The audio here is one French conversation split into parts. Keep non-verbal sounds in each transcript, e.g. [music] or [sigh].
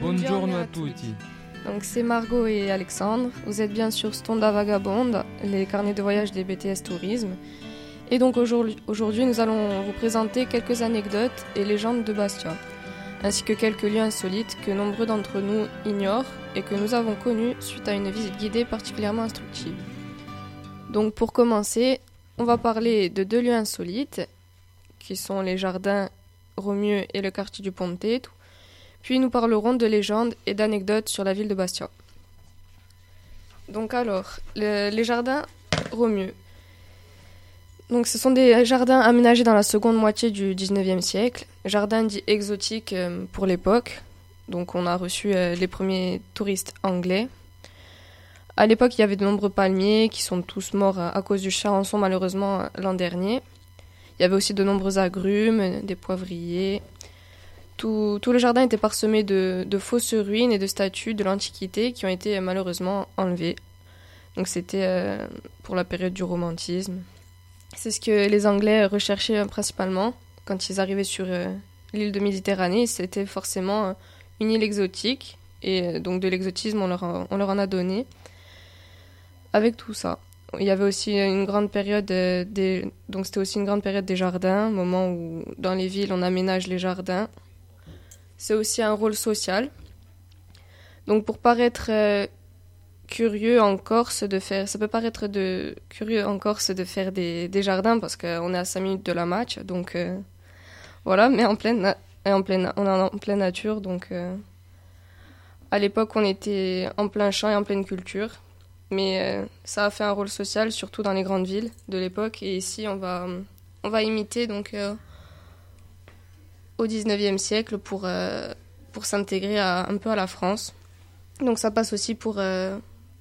Buongiorno a tutti. Donc c'est Margot et Alexandre. Vous êtes bien sur Stonda Vagabonde, les carnets de voyage des BTS Tourisme. Et donc aujourd'hui, nous allons vous présenter quelques anecdotes et légendes de Bastia, ainsi que quelques lieux insolites que nombreux d'entre nous ignorent et que nous avons connus suite à une visite guidée particulièrement instructive. Donc pour commencer, on va parler de deux lieux insolites, qui sont les jardins Romieux et le quartier du Ponte. Puis nous parlerons de légendes et d'anecdotes sur la ville de Bastia. Donc alors, les jardins Romieux. Donc ce sont des jardins aménagés dans la seconde moitié du 19e siècle, jardins dits exotiques euh, pour l'époque. Donc on a reçu euh, les premiers touristes anglais. À l'époque, il y avait de nombreux palmiers qui sont tous morts à cause du charançon malheureusement l'an dernier. Il y avait aussi de nombreux agrumes, des poivriers. Tout, le jardin était parsemé de, fausses ruines et de statues de l'Antiquité qui ont été malheureusement enlevées. Donc c'était euh, pour la période du romantisme. C'est ce que les Anglais recherchaient principalement quand ils arrivaient sur euh, l'île de Méditerranée. C'était forcément euh, une île exotique et donc de l'exotisme on leur, en a donné. Avec tout ça. Il y avait aussi une grande période euh, des donc c'était aussi une grande période des jardins, moment où dans les villes on aménage les jardins. C'est aussi un rôle social. Donc pour paraître euh, curieux en Corse de faire, ça peut paraître curieux en Corse de faire des, jardins parce qu'on est à 5 minutes de la match, donc euh, voilà, mais en pleine en nature, donc à l'époque on était en plein champ et en pleine culture. Mais euh, ça a fait un rôle social, surtout dans les grandes villes de l'époque. Et ici, on va, on va imiter donc, euh, au 19e siècle pour, euh, pour s'intégrer un peu à la France. Donc ça passe aussi pour,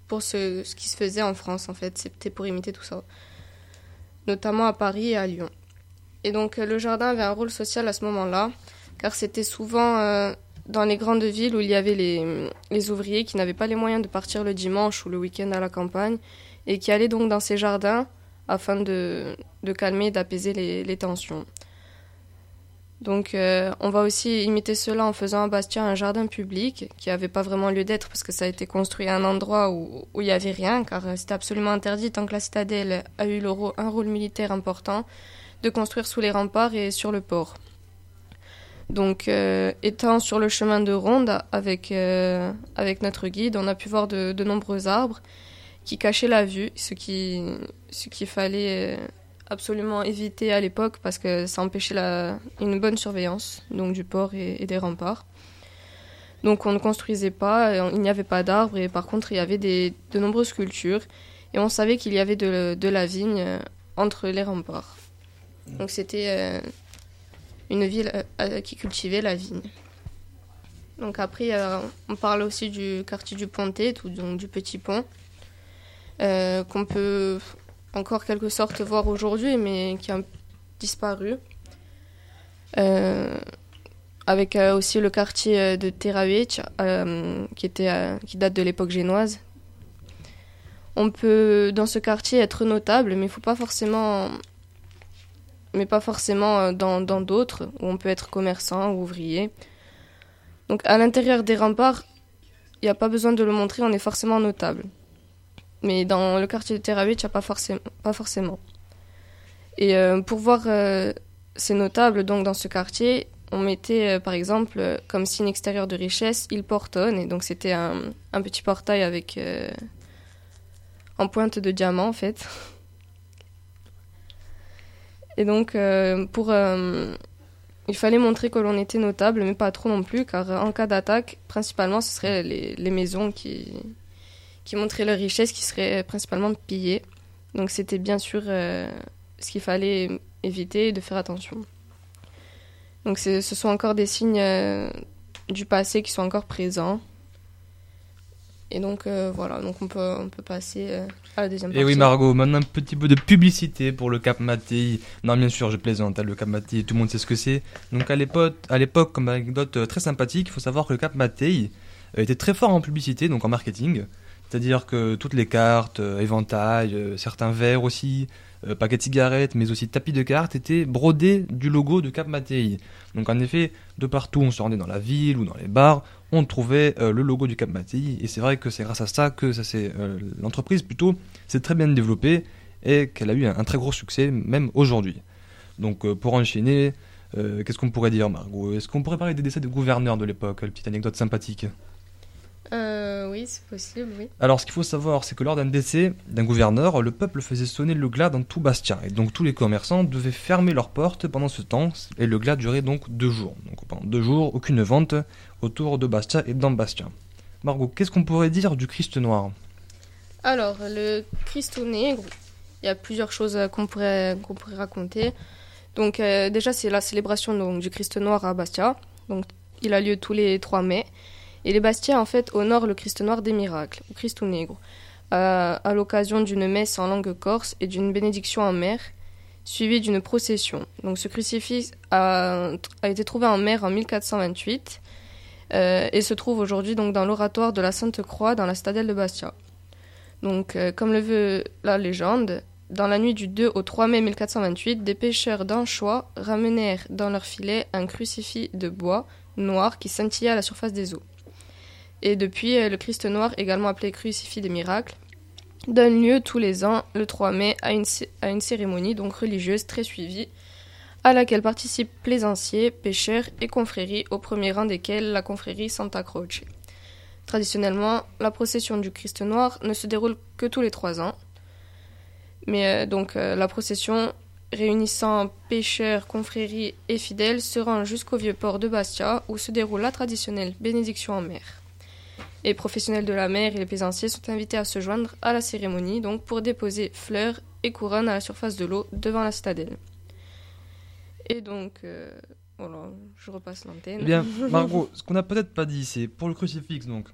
pour ce, ce, qui se faisait en France, en fait. C'était pour imiter tout ça. Notamment à Paris et à Lyon. Et donc le jardin avait un rôle social à ce moment-là, car c'était souvent dans les grandes villes où il y avait les, les ouvriers qui n'avaient pas les moyens de partir le dimanche ou le week-end à la campagne et qui allaient donc dans ces jardins afin de, de calmer, d'apaiser les, les, tensions. Donc euh, on va aussi imiter cela en faisant à Bastia un jardin public qui n'avait pas vraiment lieu d'être parce que ça a été construit à un endroit où, il n'y avait rien car c'était absolument interdit tant que la citadelle a eu un rôle militaire important de construire sous les remparts et sur le port. Donc, euh, étant sur le chemin de ronde avec, euh, notre guide, on a pu voir de, nombreux arbres qui cachaient la vue, ce qui ce qu'il fallait euh, absolument éviter à l'époque parce que ça empêchait la, une bonne surveillance donc du port et, des remparts. Donc on ne construisait pas, il n'y avait pas d'arbres et par contre il y avait des, de nombreuses cultures et on savait qu'il y avait de, de, la vigne entre les remparts. Donc c'était une ville euh, euh, qui cultivait la vigne. Donc après, euh, on parle aussi du quartier du Pontet, donc du Petit Pont, qu'on peut encore quelque sorte voir aujourd'hui, mais qui a disparu. avec aussi le quartier de Terravec, qui, date de l'époque génoise. On peut, dans ce quartier, être notable, mais faut pas forcément mais pas forcément euh, dans d'autres, où on peut être commerçant ou ouvrier. Donc à l'intérieur des remparts, il n'y a pas besoin de le montrer, on est forcément notable. Mais dans le quartier de Terravitch, il a pas, forcément, pas forcément. Et euh, pour voir euh, ces notables donc dans ce quartier, on mettait par exemple comme signe extérieur de richesse Il Portone, et donc c'était un, petit portail avec en pointe de diamant en fait. Et donc, euh, pour, euh, il fallait montrer que l'on était notable, mais pas trop non plus, car en cas d'attaque, principalement, ce seraient les, maisons qui, qui montraient leur richesse, qui seraient principalement pillées. Donc, c'était bien sûr euh, ce qu'il fallait éviter de faire attention. Donc, ce sont encore des signes du passé qui sont encore présents. Et donc euh, voilà, donc on peut, on peut passer euh, à la deuxième partie. Et oui Margot, maintenant un petit peu de publicité pour le Cap Mattei. Non bien sûr, je plaisante, hein, le Cap Mattei, tout le monde sait ce que c'est. Donc à l'époque, comme anecdote euh, très sympathique, il faut savoir que le Cap Mattei était très fort en publicité, donc en marketing. C'est-à-dire que toutes les cartes, éventails, certains verres aussi, euh, paquets de cigarettes, mais aussi tapis de cartes, étaient brodés du logo de Cap Mattei. Donc en effet, de partout, on se rendait dans la ville ou dans les bars, on trouvait euh, le logo du Cap Mattei. Et c'est vrai que c'est grâce à ça que ça c'est l'entreprise plutôt s'est très bien développée et qu'elle a eu un, très gros succès, même aujourd'hui. Donc pour enchaîner, qu'est-ce qu'on pourrait dire, Margot? Est-ce qu'on pourrait parler des décès de gouverneurs de l'époque? Petite anecdote sympathique. Euh, oui, c'est possible, oui. Alors, ce qu'il faut savoir, c'est que lors d'un décès d'un gouverneur, le peuple faisait sonner le glas dans tout Bastia. Et donc, tous les commerçants devaient fermer leurs portes pendant ce temps. Et le glas durait donc deux jours. Donc, pendant deux jours, aucune vente autour de Bastia et dans Bastia. Margot, qu'est-ce qu'on pourrait dire du Christ noir? Alors, le Christ nègre, il y a plusieurs choses qu'on pourrait, qu'on pourrait raconter. Donc, euh, déjà, c'est la célébration donc, du Christ noir à Bastia. Donc, il a lieu tous les 3 mai. Et les Bastiens, en fait, honorent le Christ noir des miracles, ou Christ Negro, euh, à l'occasion d'une messe en langue corse et d'une bénédiction en mer, suivie d'une procession. Donc ce crucifix a, été trouvé en mer en 1428 euh, et se trouve aujourd'hui donc dans l'oratoire de la Sainte Croix dans la stadelle de Bastia. Donc, euh, comme le veut la légende, dans la nuit du 2 au 3 mai 1428, des pêcheurs d'Anchois ramenèrent dans leur filet un crucifix de bois noir qui scintillait à la surface des eaux. Et depuis, euh, le Christ noir, également appelé crucifix des miracles, donne lieu tous les ans, le 3 mai, à une, cérémonie donc religieuse très suivie, à laquelle participent plaisanciers, pêcheurs et confréries, au premier rang desquels la confrérie Santa Croce. Traditionnellement, la procession du Christ noir ne se déroule que tous les trois ans. Mais euh, donc euh, la procession réunissant pêcheurs, confréries et fidèles se rend jusqu'au vieux port de Bastia où se déroule la traditionnelle bénédiction en mer. Les professionnels de la mer et les plaisanciers sont invités à se joindre à la cérémonie donc pour déposer fleurs et couronnes à la surface de l'eau devant la citadelle. Et donc, euh, voilà, je repasse l'antenne. Eh bien, [laughs] Margot, ce qu'on n'a peut-être pas dit, c'est pour le crucifix, donc,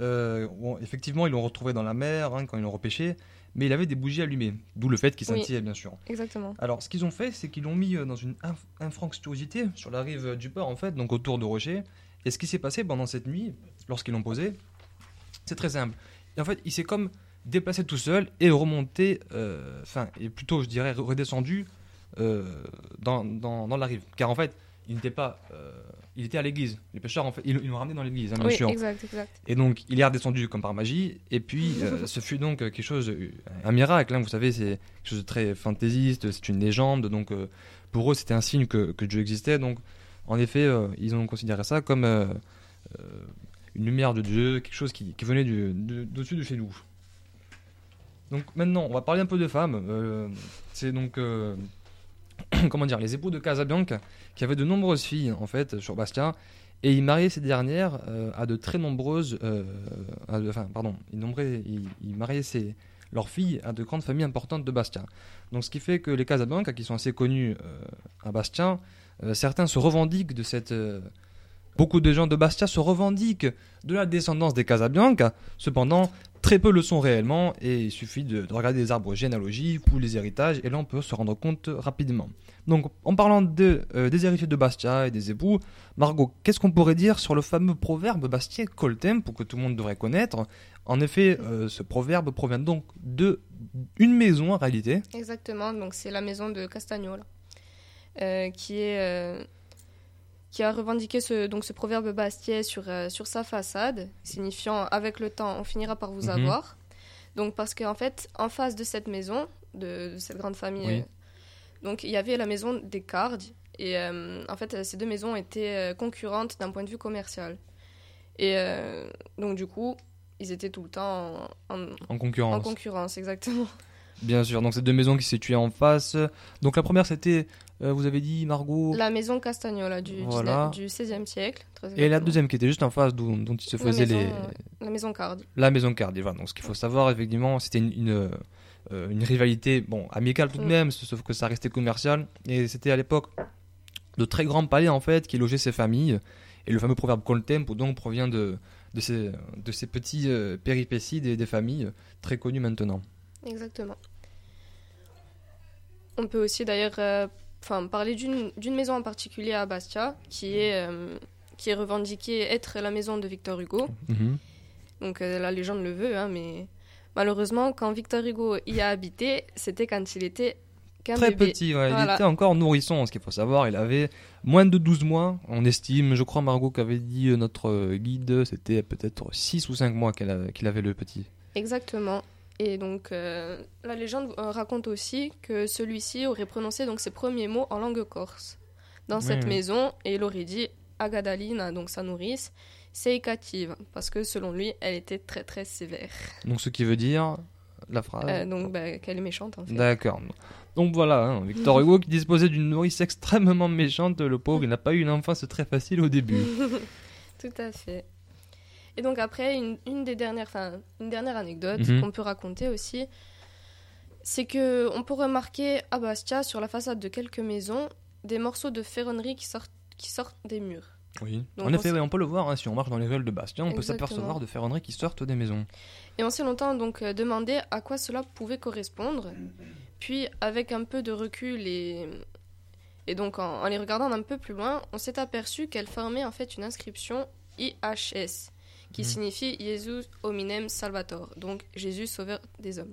euh, effectivement, ils l'ont retrouvé dans la mer hein, quand ils l'ont repêché, mais il avait des bougies allumées, d'où le fait qu'il scintillait, bien sûr. Exactement. Alors, ce qu'ils ont fait, c'est qu'ils l'ont mis euh, dans une infranctuosité sur la rive du port, en fait, donc autour de rochers. Et ce qui s'est passé pendant cette nuit, lorsqu'ils l'ont posé, c'est très simple. en fait, il s'est comme déplacé tout seul et remonté, euh, enfin, et plutôt, je dirais, redescendu euh, dans, dans, la rive. Car en fait, il n'était pas. Euh, il était à l'église. Les pêcheurs, en fait, ils, l'ont ramené dans l'église, hein, bien oui, sûr. Exact, exact. Et donc, il est redescendu comme par magie. Et puis, [laughs] ce fut donc quelque chose, un miracle. Hein, vous savez, c'est quelque chose de très fantaisiste, c'est une légende. Donc, pour eux, c'était un signe que, que, Dieu existait. Donc, en effet, ils ont considéré ça comme une lumière de Dieu, quelque chose qui, venait d'au-dessus de, chez nous. Donc maintenant, on va parler un peu de femmes. Euh, c'est donc, euh, [clears throat] comment dire, les époux de Casabianca qui avaient de nombreuses filles en fait sur Bastia. Et ils mariaient ces dernières euh, à de très nombreuses. enfin, pardon, ils, mariaient leurs filles à de grandes familles importantes de Bastia. Donc, ce qui fait que les Casabianca, qui sont assez connus à Bastia, certains se revendiquent de cette Beaucoup de gens de Bastia se revendiquent de la descendance des Casabianca, cependant, très peu le sont réellement et il suffit de, regarder les arbres généalogiques ou les héritages et là on peut se rendre compte rapidement. Donc en parlant euh, des héritiers de Bastia et des époux, Margot, qu'est-ce qu'on pourrait dire sur le fameux proverbe bastien pour que tout le monde devrait connaître? En effet, euh, ce proverbe provient donc de une maison en réalité. Exactement, donc c'est la maison de Castagnola, euh, qui est qui a revendiqué ce, donc ce proverbe bastiais sur, euh, sur sa façade, signifiant avec le temps, on finira par vous mhm. avoir. Donc parce qu'en fait, en face de cette maison, de, cette grande famille, euh, donc il y avait la maison des Cardi. Et euh, en fait, ces deux maisons étaient concurrentes d'un point de vue commercial. Et donc du coup, ils étaient tout le temps en, en concurrence. En concurrence, exactement. Bien sûr, donc ces deux maisons qui se situaient en face. Donc la première c'était euh, vous avez dit Margot La maison Castagnola du, du XVIe siècle. Et la deuxième qui était juste en face dont, dont il se faisait les. La maison Cardi. La maison Cardi, voilà. Donc ce qu'il faut savoir, effectivement, c'était une, une, euh, rivalité bon, amicale tout de mm. même, sauf que ça restait commercial. Et c'était à l'époque de très grands palais en fait qui logeaient ces familles. Et le fameux proverbe Coltempo donc provient de, de, ces, de ces petits euh, péripéties des, des familles très connues maintenant. Exactement. On peut aussi d'ailleurs enfin, parler d'une maison en particulier à Bastia, qui est, euh, qui est revendiquée être la maison de Victor Hugo. Mhm. Donc euh, la légende le veut, hein, mais malheureusement, quand Victor Hugo y a habité, c'était quand il était Très bébé. petit, ouais. il était encore nourrisson. Ce qu'il faut savoir, il avait moins de 12 mois. On estime, je crois, Margot qu'avait dit euh, notre euh, guide, c'était peut-être 6 ou 5 mois qu'il avait le petit. Exactement. Et donc, euh, la légende euh, raconte aussi que celui-ci aurait prononcé donc ses premiers mots en langue corse dans Oui, cette oui. maison et il aurait dit à Gadalina, donc sa nourrice, c'est cative parce que selon lui, elle était très très sévère. Donc, ce qui veut dire la phrase. Euh, donc, bah, qu'elle est méchante en fait. D'accord. Donc voilà, hein, Victor Hugo qui disposait d'une nourrice extrêmement méchante, le pauvre, il n'a pas eu une enfance très facile au début. [laughs] Tout à fait. Et donc après, une, une des dernières, enfin, une dernière anecdote Mhm. qu'on peut raconter aussi, c'est que on peut remarquer à Bastia, sur la façade de quelques maisons, des morceaux de ferronnerie qui sortent, qui sortent des murs. Oui. Donc, en on effet, on peut le voir, hein, si on marche dans les ruelles de Bastia, on peut s'apercevoir de ferronneries qui sortent des maisons. Et on s'est longtemps donc euh, demandé à quoi cela pouvait correspondre. Puis, avec un peu de recul et, et donc en, en les regardant un peu plus loin, on s'est aperçu qu'elle formait en fait une inscription IHS, qui Mhm. signifie Jesus Hominem Salvator, donc Jésus sauveur des hommes.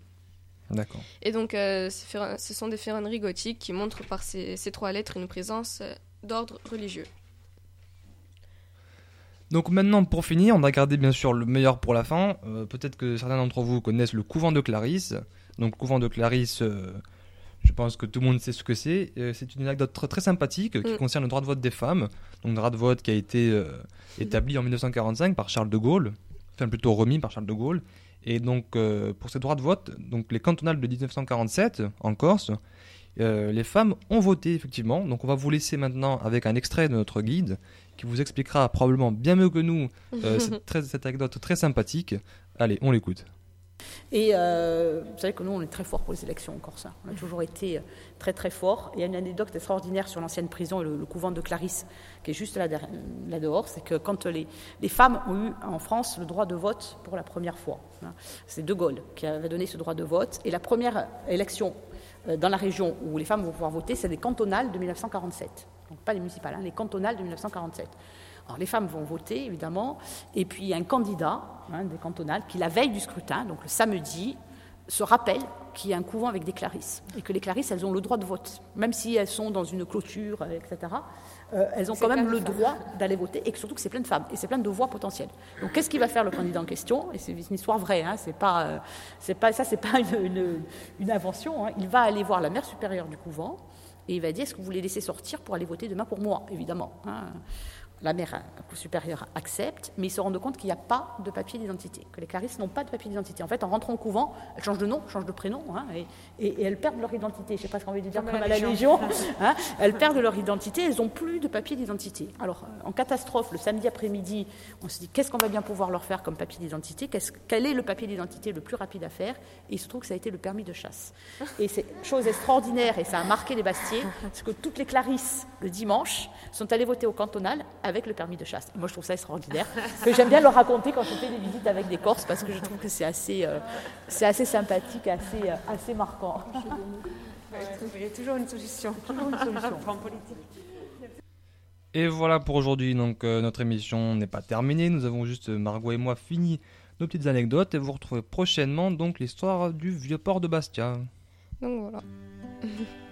D'accord. Et donc, euh, ce sont des ferronneries gothiques qui montrent par ces, ces trois lettres une présence euh, d'ordre religieux. Donc maintenant, pour finir, on va garder bien sûr le meilleur pour la fin. Euh, Peut-être que certains d'entre vous connaissent le couvent de Clarisse. Donc, le couvent de Clarisse, euh, je pense que tout le monde sait ce que c'est. Euh, c'est une anecdote très, très sympathique qui Mm. concerne le droit de vote des femmes. Donc, le droit de vote qui a été euh, établi en 1945 par Charles de Gaulle, enfin plutôt remis par Charles de Gaulle. Et donc, euh, pour ces droits de vote, donc les cantonales de 1947 en Corse, euh, les femmes ont voté effectivement. Donc, on va vous laisser maintenant avec un extrait de notre guide qui vous expliquera probablement bien mieux que nous euh, [laughs] cette, très- cette anecdote très sympathique. Allez, on l'écoute. Et euh, vous savez que nous, on est très fort pour les élections en Corse. On a toujours été euh, très très fort. Il y a une anecdote extraordinaire sur l'ancienne prison le, le couvent de Clarisse, qui est juste là, dehors. C'est que quand les, les femmes ont eu en France le droit de vote pour la première fois, hein, c'est De Gaulle qui avait donné ce droit de vote. Et la première élection euh, dans la région où les femmes vont pouvoir voter, c'est des cantonales de 1947. Donc pas les municipales, hein, les cantonales de 1947. Alors les femmes vont voter, évidemment, et puis un candidat hein, des cantonales qui, la veille du scrutin, donc le samedi, se rappelle qu'il y a un couvent avec des clarisses, et que les clarisses, elles ont le droit de vote, même si elles sont dans une clôture, euh, etc. euh, elles ont quand même le femmes. droit d'aller voter, et que surtout que c'est plein de femmes, et c'est plein de voix potentielles. Donc qu'est-ce qu'il va faire le candidat en question? Et c'est une histoire vraie, hein, c'est pas, euh, c'est pas, ça c'est pas une, une- une invention. hein. Il va aller voir la mère supérieure du couvent, et il va dire, est-ce que vous voulez laisser sortir pour aller voter demain pour moi, évidemment. hein. La mère supérieure accepte, mais ils se rendent compte qu'il n'y a pas de papier d'identité, que les clarisses n'ont pas de papier d'identité. En fait, en rentrant au couvent, elles changent de nom, changent de prénom, hein, et, et- et elles perdent leur identité. Je ne sais pas ce qu'on veut dire comme, à la Légion. [laughs] hein. elles perdent leur identité, elles n'ont plus de papier d'identité. Alors, euh, en catastrophe, le samedi après-midi, on se dit qu'est-ce qu'on va bien pouvoir leur faire comme papier d'identité? Quel est le papier d'identité le plus rapide à faire? Et il se trouve que ça a été le permis de chasse. Et c'est chose extraordinaire, et ça a marqué les Bastiers, c'est que toutes les clarisses, le dimanche, sont allées voter au cantonal avec le permis de chasse. Moi, je trouve ça extraordinaire, j'aime bien le raconter quand je fais des visites avec des Corses, parce que je trouve que c'est assez, euh, c'est assez sympathique, assez, euh, assez marquant. Il y a toujours une solution. Toujours une solution. [laughs] En politique. Et voilà pour aujourd'hui, donc euh, notre émission n'est pas terminée. Nous avons juste, euh, Margot et moi, fini nos petites anecdotes et vous retrouvez prochainement donc l'histoire du vieux port de Bastia. Donc voilà. [laughs]